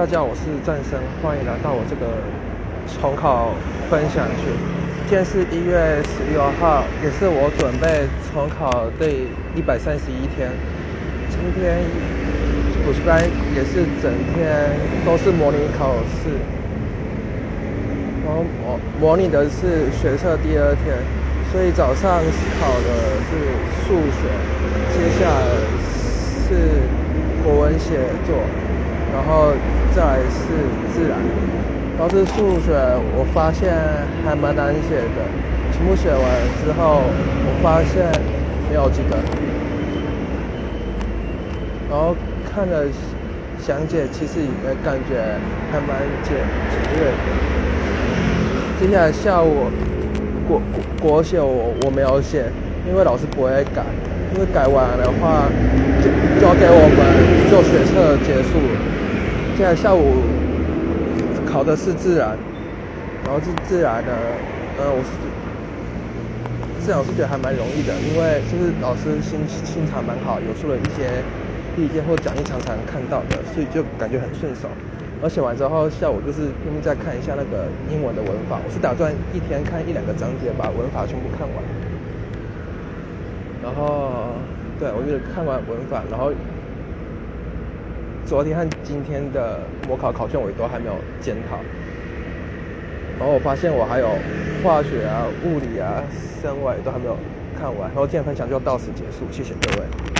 大家好，我是战生，欢迎来到我这个重考分享群。今天是一月十六号，也是我准备重考第一百三十一天。今天补习班也是整天都是模拟考试，然后模模拟的是学测第二天，所以早上考的是数学，接下来是国文写作。然后再是自然，然后是数学，我发现还蛮难写的。全部写完之后，我发现没有几个。然后看了详解，其实也感觉还蛮简简略的。接下来下午国国国写我我没有写，因为老师不会改，因为改完的话就交给我们就学测结束了。现在下午考的是自然，然后是自然的，呃，我是自然我是觉得还蛮容易的，因为就是老师心心肠蛮好，有出了一些意见或讲义常常看到的，所以就感觉很顺手。而写完之后，下午就是拼命再看一下那个英文的文法，我是打算一天看一两个章节，把文法全部看完。然后，对我就看完文法，然后。昨天和今天的模考考卷我都还没有检讨，然后我发现我还有化学啊、物理啊、生物都还没有看完，然后今天分享就到此结束，谢谢各位。